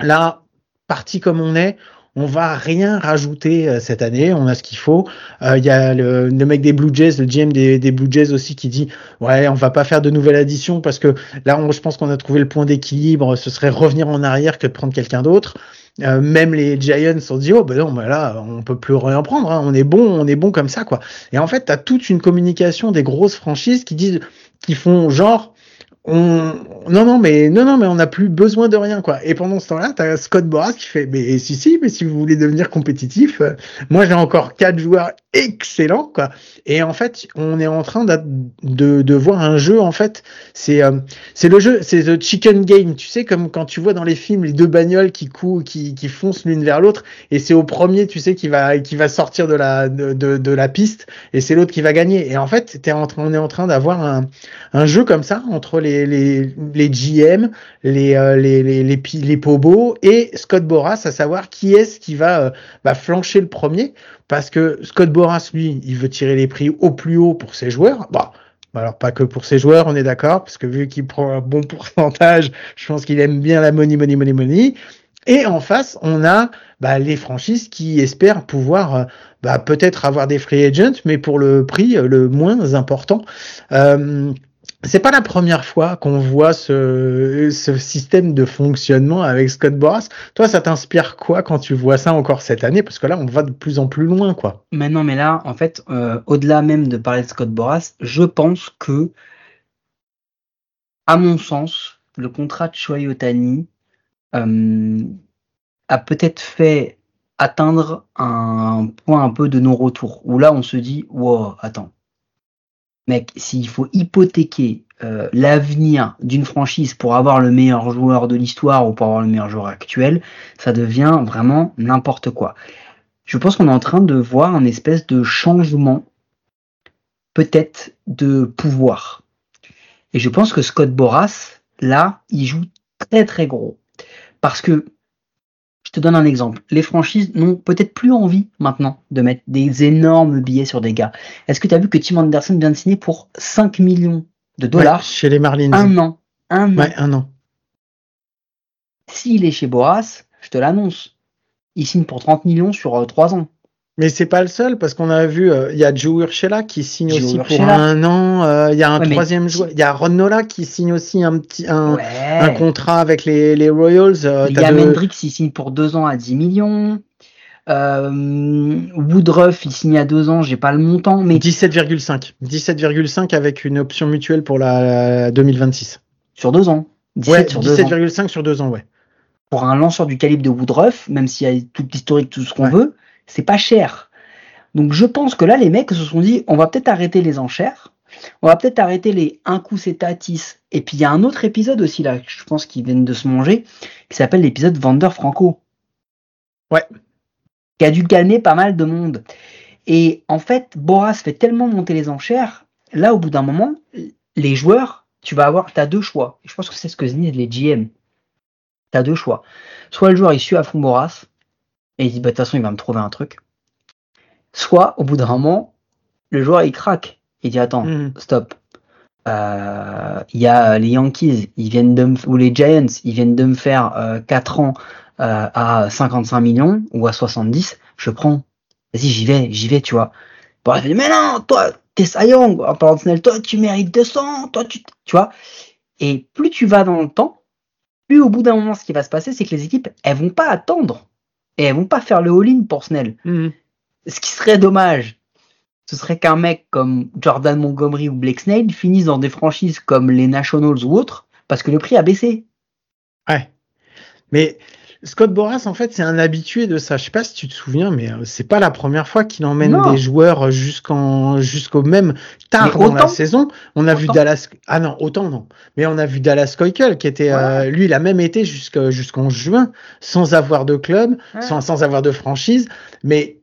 A: là, parti comme on est, on va rien rajouter euh, cette année, on a ce qu'il faut. Il y a le, le, mec des Blue Jays, le GM des, des, Blue Jays aussi qui dit ouais, on va pas faire de nouvelle addition parce que là, je pense qu'on a trouvé le point d'équilibre. Ce serait revenir en arrière que de prendre quelqu'un d'autre. Euh, même les Giants ont dit oh ben non ben là on peut plus rien prendre hein. on est bon on est bon comme ça quoi et en fait tu as toute une communication des grosses franchises qui disent qui font genre on... non non mais non non mais on n'a plus besoin de rien quoi. Et pendant ce temps-là t'as Scott Boras qui fait mais si si mais si vous voulez devenir compétitif euh, moi j'ai encore quatre joueurs excellents quoi. Et en fait on est en train de, de, voir un jeu en fait. C'est euh, c'est le jeu c'est the chicken game tu sais comme quand tu vois dans les films les deux bagnoles qui courent qui, qui foncent l'une vers l'autre et c'est au premier tu sais qui va qui va sortir de la de, de, la piste et c'est l'autre qui va gagner. Et en fait en on est en train d'avoir un, un jeu comme ça entre les les, GM, les, euh, les, les, les, les Pobo et Scott Boras, à savoir qui est-ce qui va, euh, bah, flancher le premier. Parce que Scott Boras, lui, il veut tirer les prix au plus haut pour ses joueurs. Bon, alors pas que pour ses joueurs, on est d'accord, parce que vu qu'il prend un bon pourcentage, je pense qu'il aime bien la money, money, money, money. Et en face, on a bah, les franchises qui espèrent pouvoir euh, bah, peut-être avoir des free agents, mais pour le prix le moins important. Euh, c'est pas la première fois qu'on voit ce, système de fonctionnement avec Scott Boras. Toi, ça t'inspire quoi quand tu vois ça encore cette année? Parce que là, on va de plus en plus loin, quoi.
C: Mais non, mais là, en fait, euh, au-delà même de parler de Scott Boras, je pense que, à mon sens, le contrat de Shohei Otani euh, a peut-être fait atteindre un point un peu de non-retour. Où là, on se dit, wow, attends, mec, s'il faut hypothéquer euh, l'avenir d'une franchise pour avoir le meilleur joueur de l'histoire ou pour avoir le meilleur joueur actuel, ça devient vraiment n'importe quoi. Je pense qu'on est en train de voir un espèce de changement, peut-être, de pouvoir. Et je pense que Scott Boras, là, il joue très très gros. Parce que te donne un exemple. Les franchises n'ont peut-être plus envie maintenant de mettre des énormes billets sur des gars. Est-ce que tu as vu que Tim Anderson vient de signer pour 5 millions de dollars
A: chez les Marlins
C: Un an. Un
A: an. un an.
C: S'il est chez Boras, je te l'annonce, il signe pour 30 millions sur 3 euh, ans.
A: Mais c'est pas le seul parce qu'on a vu, euh, il y a Joe Urshela qui signe aussi pour un an. Euh, il y a un troisième joueur, il y a Ron Nola qui signe aussi un petit un, un contrat avec les, les Royals.
C: Euh, il y a Mendrix qui signe pour deux ans à 10 millions. Woodruff il signe à deux ans, j'ai pas le montant, mais
A: 17,5, 17,5 avec une option mutuelle pour la 2026.
C: Sur deux ans.
A: 17,5 sur deux ans, ouais.
C: Pour un lanceur du calibre de Woodruff, même s'il y a tout l'historique, tout ce qu'on veut c'est pas cher. Donc je pense que là, les mecs se sont dit, on va peut-être arrêter les enchères, on va peut-être arrêter les un coup c'est Tatis. Et puis il y a un autre épisode aussi là, je pense qu'ils viennent de se manger, qui s'appelle l'épisode Vander Franco.
A: Ouais.
C: Qui a dû gagner pas mal de monde. Et en fait, Boras fait tellement monter les enchères, là au bout d'un moment, les joueurs, tu vas avoir, tu as deux choix. Je pense que c'est ce que disent les GM. Tu as deux choix. Soit le joueur il suit à fond Boras, et il dit bah de toute façon il va me trouver un truc. Soit au bout d'un moment, le joueur il craque. Il dit attends, mhm. stop. Euh, il y a les Yankees, ils viennent de ou les Giants, ils viennent de me faire euh, 4 ans euh, à 55 millions ou à 70, je prends. Vas-y, j'y vais, j'y vais, tu vois. Bon, il dit, mais non, toi, t'es Sayong, en parlant de toi, tu mérites 200, toi, tu, tu vois. Et plus tu vas dans le temps, plus au bout d'un moment, ce qui va se passer, c'est que les équipes, elles vont pas attendre et elles vont pas faire le all-in pour Snell.
A: Mhm.
C: Ce qui serait dommage, ce serait qu'un mec comme Jordan Montgomery ou Blake Snell finisse dans des franchises comme les Nationals ou autres, parce que le prix a baissé.
A: Ouais. Mais Scott Boras, en fait, c'est un habitué de ça. Je sais pas si tu te souviens, mais euh, c'est pas la première fois qu'il emmène des joueurs jusqu'en jusqu'au même tard dans la saison. On a vu Dallas. Ah non, autant non. Mais on a vu Dallas Keuchel qui était, euh, lui, il a même été jusqu'en juin sans avoir de club, sans, sans avoir de franchise. Mais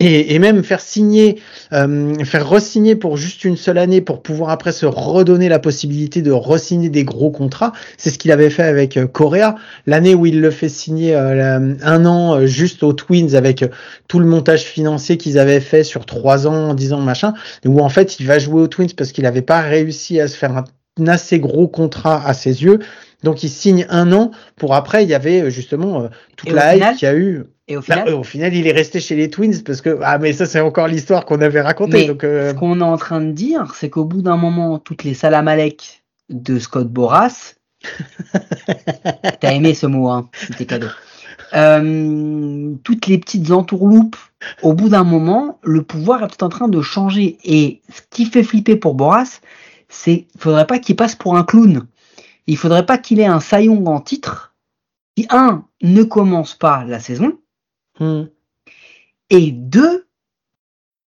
A: et, même faire signer, euh, faire resigner pour juste une seule année pour pouvoir après se redonner la possibilité de resigner des gros contrats. C'est ce qu'il avait fait avec euh, Correa. L'année où il le fait signer euh, un an juste aux Twins avec tout le montage financier qu'ils avaient fait sur trois ans en disant machin, où en fait il va jouer aux Twins parce qu'il n'avait pas réussi à se faire un assez gros contrat à ses yeux. Donc il signe un an pour après, il y avait justement toute la hype qu'il y a eu.
C: Et au final,
A: au final, il est resté chez les Twins parce que ah mais ça c'est encore l'histoire qu'on avait racontée.
C: donc, euh, ce qu'on est en train de dire, c'est qu'au bout d'un moment, toutes les salamalek de Scott Boras, t'as aimé ce mot, hein, c'était cadeau. Euh, toutes les petites entourloupes, au bout d'un moment, le pouvoir est peut-être en train de changer. Et ce qui fait flipper pour Boras, c'est qu'il faudrait pas qu'il passe pour un clown. Il faudrait pas qu'il ait un saillon en titre qui, un, ne commence pas la saison, Hmm. Et deux,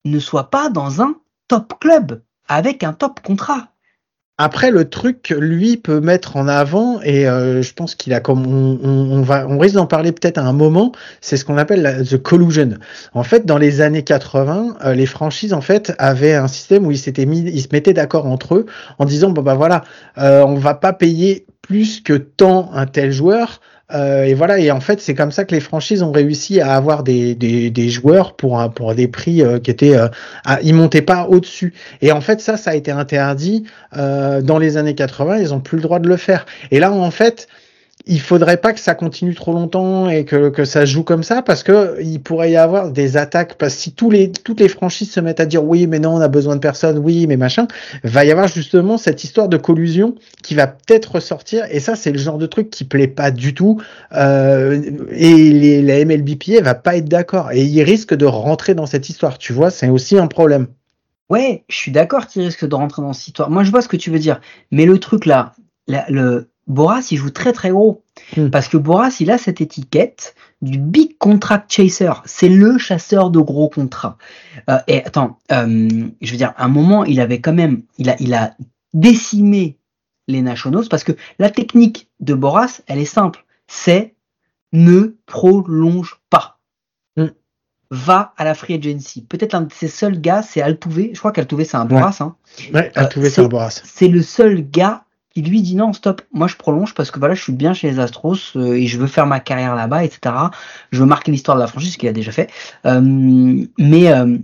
C: ne soit pas dans un top club avec un top contrat.
A: Après, le truc que lui peut mettre en avant, et euh, je pense qu'il a comme on, va, on risque d'en parler peut-être à un moment, c'est ce qu'on appelle la, the collusion. En fait, dans les années 80, euh, les franchises en fait avaient un système où ils s'étaient mis, ils se mettaient d'accord entre eux en disant bon bah voilà, euh, on va pas payer plus que tant un tel joueur. Euh, et voilà, et en fait, c'est comme ça que les franchises ont réussi à avoir des, des, joueurs pour, pour des prix euh, qui étaient, euh, ils montaient pas au-dessus. Et en fait, ça, ça a été interdit euh, dans les années 80. Ils ont plus le droit de le faire. Et là, en fait, il faudrait pas que ça continue trop longtemps et que, que ça joue comme ça parce que il pourrait y avoir des attaques parce que si tous les toutes les franchises se mettent à dire oui mais non on a besoin de personne oui mais machin va y avoir justement cette histoire de collusion qui va peut-être ressortir et ça c'est le genre de truc qui plaît pas du tout euh, et les, la MLBPA va pas être d'accord et il risque de rentrer dans cette histoire tu vois c'est aussi un problème.
C: Ouais je suis d'accord qu'il risque de rentrer dans cette histoire. Moi je vois ce que tu veux dire mais le truc là le Boras, il joue très très gros. Hmm. Parce que Boras, il a cette étiquette du big contract chaser. C'est le chasseur de gros contrats. Euh, et attends, euh, je veux dire, à un moment, il avait quand même, il a, il a décimé les Nationals parce que la technique de Boras, elle est simple. C'est ne prolonge pas. Hmm. Va à la free agency. Peut-être un de ses seuls gars, c'est Altuve. Je crois qu'Altuve, c'est un Boras.
A: Hein. Ouais, Altuve, c'est un Boras.
C: C'est le seul gars qui lui dit non stop moi je prolonge parce que voilà je suis bien chez les Astros euh, et je veux faire ma carrière là-bas etc je veux marquer l'histoire de la franchise ce qu'il a déjà fait. Euh, mais euh,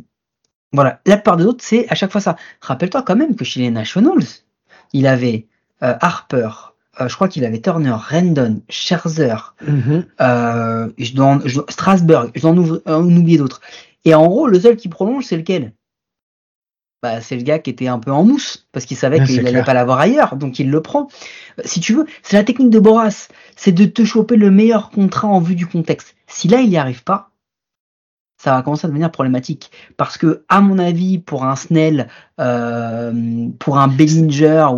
C: voilà. La plupart des autres c'est à chaque fois ça. Rappelle-toi quand même que chez les Nationals il avait Harper je crois qu'il avait Turner Rendon Scherzer mm-hmm. je dois, Strasburg je dois en, en oublier d'autres. Et en gros le seul qui prolonge c'est lequel? Bah, c'est le gars qui était un peu en mousse parce qu'il savait qu'il n'allait pas l'avoir ailleurs, donc il le prend. Si tu veux, c'est la technique de Boras, c'est de te choper le meilleur contrat en vue du contexte. Si là il n'y arrive pas, ça va commencer à devenir problématique parce que, à mon avis, pour un Snell, euh, pour un Bellinger,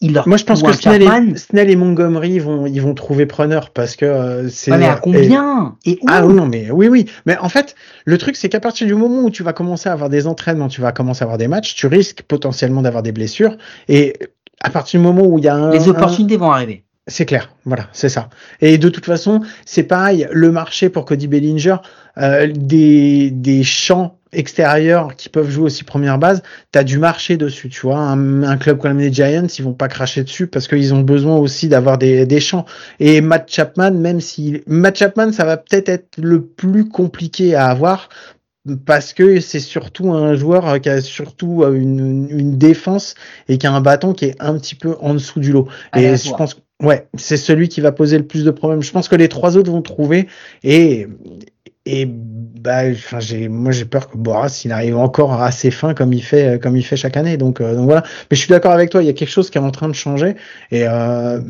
A: moi, je pense que Snell et, Montgomery vont, ils vont trouver preneur parce que euh, c'est.
C: mais à combien et,
A: Ah non, mais oui, oui. Mais en fait, le truc, c'est qu'à partir du moment où tu vas commencer à avoir des entraînements, tu vas commencer à avoir des matchs, tu risques potentiellement d'avoir des blessures. Et à partir du moment où il y a un.
C: Les opportunités vont arriver.
A: C'est clair, voilà, c'est ça. Et de toute façon, c'est pareil, le marché pour Cody Bellinger, euh, des, des champs extérieurs qui peuvent jouer aussi première base, tu as du marché dessus, tu vois. Un, club comme les Giants, ils vont pas cracher dessus parce qu'ils ont besoin aussi d'avoir des, des champs. Et Matt Chapman, même si Matt Chapman, ça va peut-être être le plus compliqué à avoir parce que c'est surtout un joueur qui a surtout une, une, défense et qui a un bâton qui est un petit peu en dessous du lot. et je pense Ouais, c'est celui qui va poser le plus de problèmes. Je pense que les trois autres vont trouver et et bah, j'ai, moi j'ai peur que Boras il arrive encore assez fin comme il fait comme il fait chaque année. Donc, euh, donc voilà. Mais je suis d'accord avec toi. Il y a quelque chose qui est en train de changer et euh,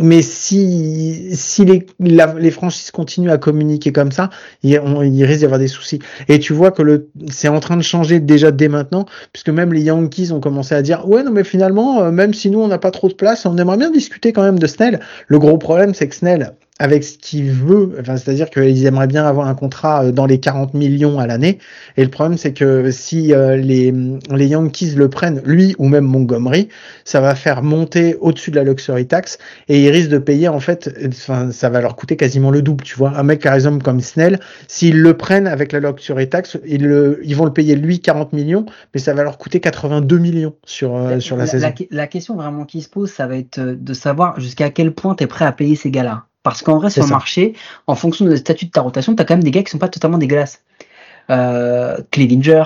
A: mais si, si les, les franchises continuent à communiquer comme ça, il, il risque d'y avoir des soucis. Et tu vois que le, c'est en train de changer déjà dès maintenant, puisque même les Yankees ont commencé à dire, ouais, non, mais finalement, euh, même si nous, on n'a pas trop de place, on aimerait bien discuter quand même de Snell. Le gros problème, c'est que Snell, avec ce qu'il veut. Enfin, c'est-à-dire qu'ils aimeraient bien avoir un contrat euh, dans les 40 millions à l'année. Et le problème, c'est que si euh, les, les Yankees le prennent, lui ou même Montgomery, ça va faire monter au-dessus de la luxury tax et ils risquent de payer en fait. Enfin, ça va leur coûter quasiment le double. Tu vois, un mec par exemple comme Snell, s'ils le prennent avec la luxury tax, ils, le, ils vont le payer lui 40 millions, mais ça va leur coûter 82 millions sur euh, sur la, saison.
C: La, question vraiment qui se pose, ça va être de savoir jusqu'à quel point tu es prêt à payer ces gars-là. Parce qu'en vrai, sur le marché, en fonction de statut de ta rotation, tu as quand même des gars qui sont pas totalement dégueulasses. Euh, Clevinger,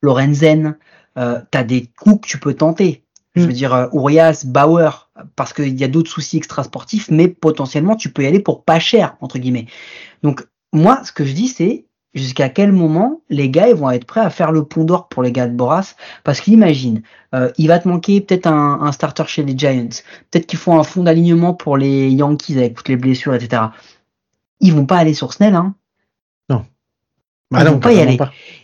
C: Lorenzen, euh, tu as des coups que tu peux tenter. Je veux hmm. dire, euh, Urias, Bauer, parce qu'il y a d'autres soucis extrasportifs, mais potentiellement, tu peux y aller pour pas cher, entre guillemets. Donc, moi, ce que je dis, c'est jusqu'à quel moment les gars ils vont être prêts à faire le pont d'or pour les gars de Boras? Parce qu'imagine euh, il va te manquer peut-être un, un, starter chez les Giants. Peut-être qu'ils font un fond d'alignement pour les Yankees avec toutes les blessures etc ils vont pas aller sur Snell hein.
A: Non.
C: Bah ils vont pas y aller.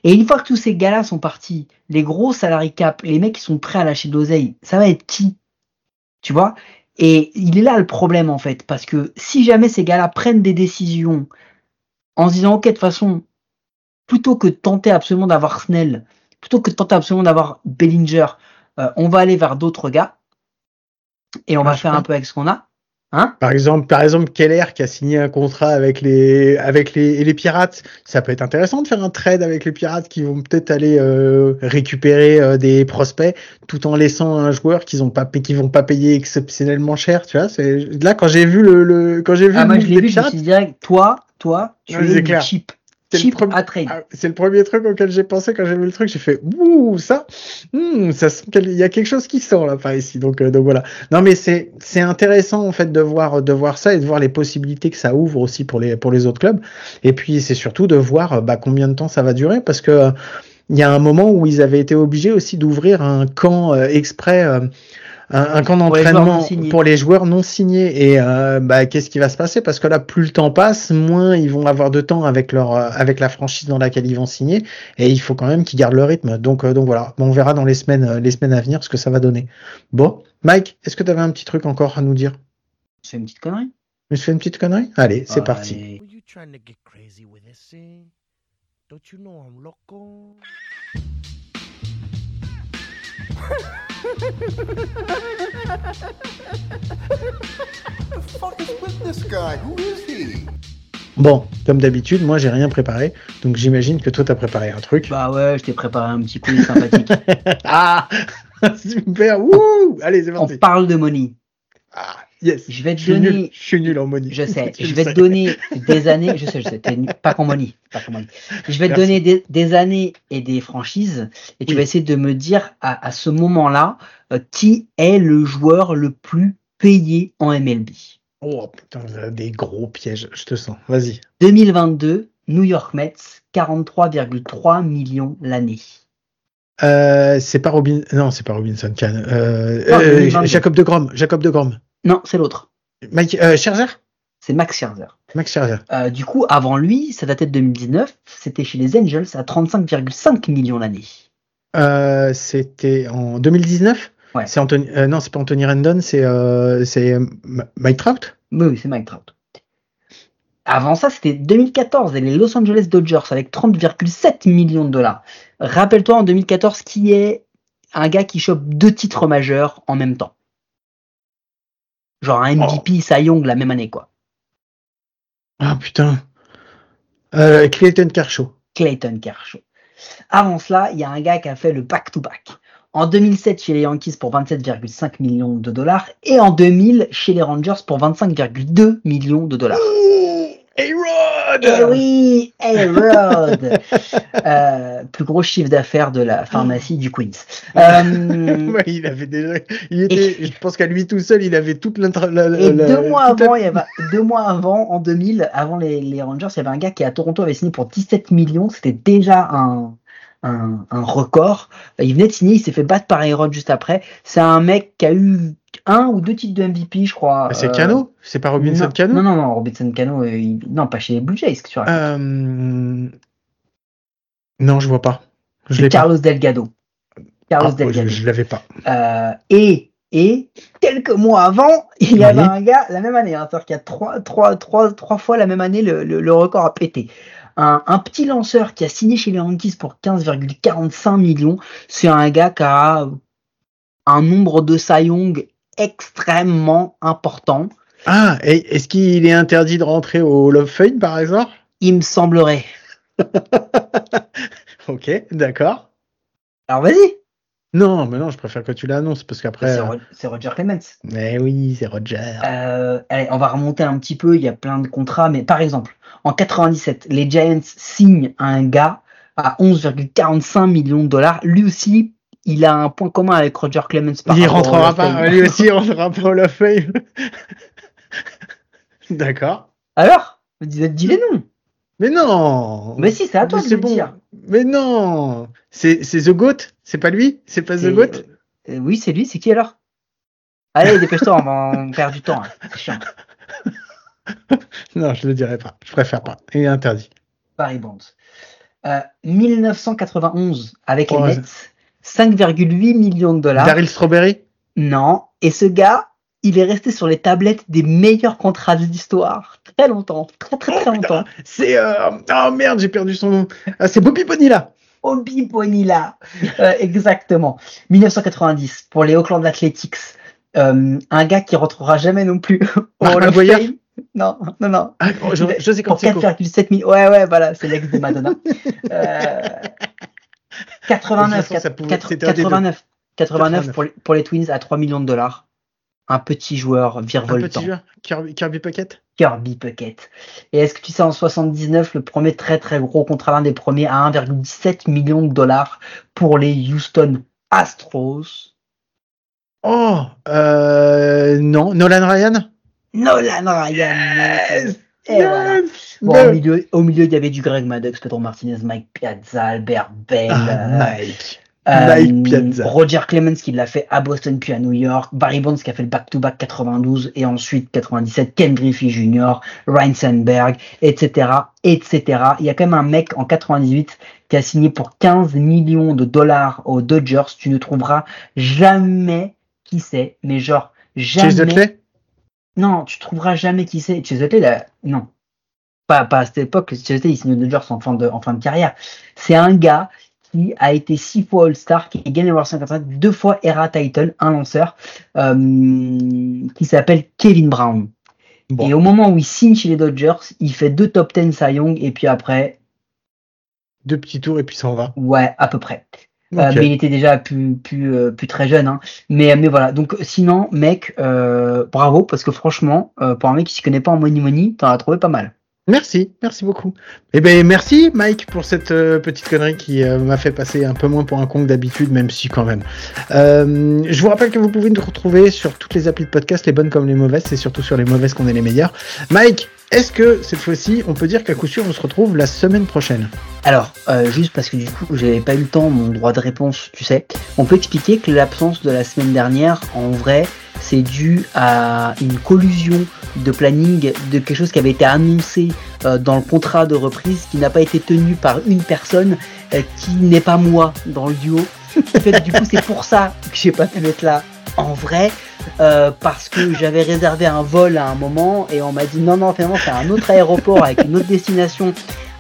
C: et une fois que tous ces gars là sont partis les gros salary cap les mecs qui sont prêts à lâcher de l'oseille ça va être qui? Tu vois? Et il est là le problème en fait. Parce que si jamais ces gars là prennent des décisions en se disant ok de toute façon plutôt que de tenter absolument d'avoir Snell, plutôt que de tenter absolument d'avoir Bellinger, euh, on va aller vers d'autres gars et on va faire un peu avec ce qu'on a. Hein?
A: Par exemple, par exemple, Keller qui a signé un contrat avec les avec les, les pirates, ça peut être intéressant de faire un trade avec les pirates qui vont peut-être aller euh, récupérer euh, des prospects tout en laissant un joueur qu'ils ont pas qui vont pas payer exceptionnellement cher, tu vois. Là quand j'ai vu le, le quand j'ai vu
C: ah, moi je l'ai vu, je me suis dit toi, toi, tu es cheap.
A: C'est le, ah, c'est le, premier truc auquel j'ai pensé quand j'ai vu le truc. J'ai fait ouh ça, hmm, ça il y a quelque chose qui sort là par ici. Donc euh, donc voilà. Non mais c'est c'est intéressant en fait de voir de voir ça et de voir les possibilités que ça ouvre aussi pour les pour les autres clubs. Et puis c'est surtout de voir bah, combien de temps ça va durer parce que il y a un moment où ils avaient été obligés aussi d'ouvrir un camp euh, exprès. Un, camp d'entraînement pour les joueurs non signés. Et euh, bah, qu'est-ce qui va se passer? Parce que là, plus le temps passe, moins ils vont avoir de temps avec leur euh, avec la franchise dans laquelle ils vont signer. Et il faut quand même qu'ils gardent le rythme. Donc euh, donc voilà. on verra dans les semaines les semaines à venir ce que ça va donner. Bon, Mike, est-ce que tu avais un petit truc encore à nous dire?
C: C'est une petite connerie.
A: Je fais une petite connerie? Allez, c'est parti. Bon, comme d'habitude, moi j'ai rien préparé, donc j'imagine que toi t'as préparé un truc.
C: Bah ouais, je t'ai préparé un petit coup sympathique.
A: ah Super Wouh Allez, c'est
C: parti. On parle de money.
A: Yes.
C: Je vais te donner.
A: je suis nul en money.
C: Je sais. je vais te donner des années. Je sais, je sais. Pas qu'en money. Pas money. Je vais te donner des, des, années et des franchises, et tu vas essayer de me dire à, à ce moment-là euh, qui est le joueur le plus payé en MLB.
A: Oh putain, des gros pièges, je te sens. Vas-y.
C: 2022, New York Mets, 43,3 millions l'année.
A: Euh, c'est pas Robin, non, c'est pas Robinson euh, euh Jacob de Grom, Jacob de Grom.
C: Non, c'est l'autre.
A: Mike Scherzer?
C: C'est Max Scherzer.
A: Max Scherzer.
C: du coup, avant lui, ça datait de 2019. C'était chez les Angels à 35,5 millions l'année.
A: c'était en 2019. C'est Anthony, euh, non, c'est pas Anthony Rendon, c'est euh, c'est Mike Trout?
C: Oui, c'est Mike Trout. Avant ça, c'était 2014 et les Los Angeles Dodgers avec 30,7 millions de dollars. Rappelle-toi en 2014 qui est un gars qui chope deux titres majeurs en même temps. Genre un MVP, oh. Young la même année, quoi.
A: Ah putain. Euh, Clayton Kershaw.
C: Clayton Kershaw. Avant cela, il y a un gars qui a fait le back-to-back. back to back en 2007 chez les Yankees pour 27,5 millions de dollars et en 2000 chez les Rangers pour 25,2 millions de dollars. Eh oui, A-Rod euh, Plus gros chiffre d'affaires de la pharmacie du Queens.
A: Euh, il avait déjà, il était, je pense qu'à lui tout seul, il avait toute l'intra...
C: Et deux mois avant, il y avait, deux mois avant, en 2000, avant les, les Rangers, il y avait un gars qui à Toronto avait signé pour 17 millions. C'était déjà un, un, record. Il venait de signer, il s'est fait battre par Aaron juste après. C'est un mec qui a eu un ou deux titres de MVP, je crois.
A: Ah, c'est Cano? C'est pas Robinson Cano?
C: Non, non, non, Robinson Cano, euh, non, pas chez les Blue Jays, que tu
A: euh... Non, je vois pas.
C: Je Carlos Delgado.
A: Carlos ah, Delgado. Je, l'avais pas.
C: Euh, et Et quelques mois avant, il y avait un gars la même année, hein, c'est-à-dire qu'il y a trois, trois, trois, trois fois la même année, le, le, record a pété. Un, un, petit lanceur qui a signé chez les Yankees pour 15,45 millions, c'est un gars qui a un nombre de Young extrêmement important.
A: Ah, est-ce qu'il est interdit de rentrer au Love Fame par exemple?
C: Il me semblerait.
A: ok, d'accord.
C: Alors vas-y.
A: Non, mais non, je préfère que tu l'annonces parce qu'après.
C: C'est Roger Clemens.
A: Mais oui, c'est Roger.
C: Euh, allez, on va remonter un petit peu. Il y a plein de contrats, mais par exemple, en 97, les Giants signent un gars à 11,45 millions de dollars. Lui aussi, il a un point commun avec Roger Clemens.
A: Par il rentrera pas. Lui aussi, il rentrera pas au Fame. D'accord.
C: Alors, dis les noms.
A: Mais non
C: Mais si, c'est à toi de le bon. dire.
A: Mais non C'est The Goat? C'est pas lui? C'est pas The Goat?
C: euh, Oui, c'est lui, c'est qui alors? Allez, dépêche-toi, on va perdre du temps. Hein. C'est chiant.
A: non, je le dirai pas. Je préfère pas. Il est interdit.
C: Barry Bonds. 1991, euh, avec les Mets, 5,8 millions de dollars.
A: Daryl Strawberry?
C: Non. Et ce gars, il est resté sur les tablettes des meilleurs contrats de l'histoire très longtemps, très très très longtemps.
A: C'est euh... oh merde, j'ai perdu son nom. Ah, c'est Bobby Bonilla.
C: Bobby Bonilla, euh, exactement. 1990 pour les Oakland Athletics. Euh, un gars qui rentrera jamais non plus
A: au Hall
C: Non, non, non.
A: Ah, je, je, sais
C: pour 4,7 millions. Ouais, ouais, voilà, c'est l'ex de Madonna. euh, 89, 89, 89 pour, pour les Twins à 3 millions de dollars un petit joueur virevoltant. Un petit joueur
A: Kirby, Kirby Puckett?
C: Kirby Puckett. Et est-ce que tu sais, en 79, le premier très très gros contrat, l'un des premiers à 1,17 million de dollars pour les Houston Astros?
A: Oh, euh, non, Nolan Ryan?
C: Nolan Ryan Et voilà. Bon, au, milieu, au milieu, il y avait du Greg Maddox, Pedro Martinez, Mike Piazza, Albert Bell.
A: Ah, Mike. Euh,
C: Roger Clemens qui l'a fait à Boston puis à New York, Barry Bonds qui a fait le back-to-back 92 et ensuite 97, Ken Griffey Jr., Ryan Sandberg, etc., etc. Il y a quand même un mec en 98 qui a signé pour 15 millions de dollars aux Dodgers. Tu ne trouveras jamais qui c'est, mais genre jamais. Non, tu trouveras jamais qui c'est. Chase là, non. Pas, pas à cette époque, Chase il signe aux Dodgers en fin de, en fin de carrière. C'est un gars qui a été six fois All-Star, qui a gagné le World 55, deux fois Era Title, un lanceur, euh, qui s'appelle Kevin Brown. Et au moment où il signe chez les Dodgers, il fait deux top 10 Cy Young, et puis après.
A: Deux petits tours, et puis ça en va.
C: Ouais, à peu près. Euh, mais il était déjà plus, plus, euh, plus très jeune. Hein. Mais, mais voilà. Donc, sinon, mec, bravo, parce que franchement, pour un mec qui s'y connaît pas en money money, t'en as trouvé pas mal.
A: Merci, merci beaucoup. Eh ben merci Mike pour cette euh, petite connerie qui euh, m'a fait passer un peu moins pour un con que d'habitude, même si quand même. Euh, je vous rappelle que vous pouvez nous retrouver sur toutes les applis de podcast, les bonnes comme les mauvaises, c'est surtout sur les mauvaises qu'on est les meilleurs. Mike, est-ce que cette fois-ci, on peut dire qu'à coup sûr, on se retrouve la semaine prochaine
C: Alors, juste parce que du coup, j'avais pas eu le temps, mon droit de réponse, tu sais, on peut expliquer que l'absence de la semaine dernière, en vrai, c'est dû à une collusion de planning de quelque chose qui avait été annoncé euh, dans le contrat de reprise qui n'a pas été tenu par une personne euh, qui n'est pas moi dans le duo. Du coup, c'est pour ça que j'ai pas pu être là en vrai. Euh, parce que j'avais réservé un vol à un moment et on m'a dit non non finalement c'est un autre aéroport avec une autre destination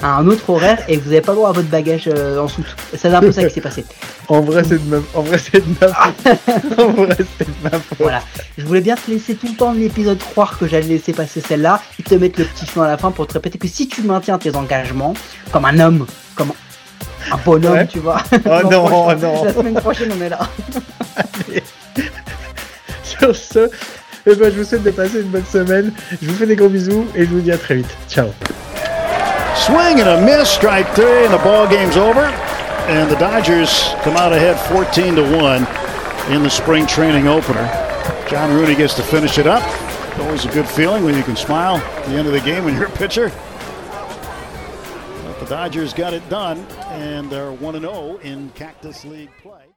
C: à un autre horaire et vous n'avez pas droit à votre bagage en soute. C'est un peu ça qui s'est passé.
A: En vrai, c'est de ma, en vrai, c'est de ma faute. en vrai, c'est de ma.
C: Voilà. Je voulais bien te laisser tout le temps de l'épisode croire que j'allais laisser passer celle-là et te mettre le petit fin à la fin pour te répéter que si tu maintiens tes engagements, comme un homme, comme un bonhomme, tu vois.
A: Oh non, non.
C: La semaine prochaine, on est là.
A: Allez. Sur ce, eh ben, je vous souhaite de passer une bonne semaine. Je vous fais des gros bisous et je vous dis à très vite. Ciao.
B: Swing and a miss, strike three, and the ball game's over. And the Dodgers come out ahead 14 to 1 in the spring training opener. John Rooney gets to finish it up. Always a good feeling when you can smile at the end of the game when you're a pitcher. But the Dodgers got it done, and they're 1 0 in Cactus League play.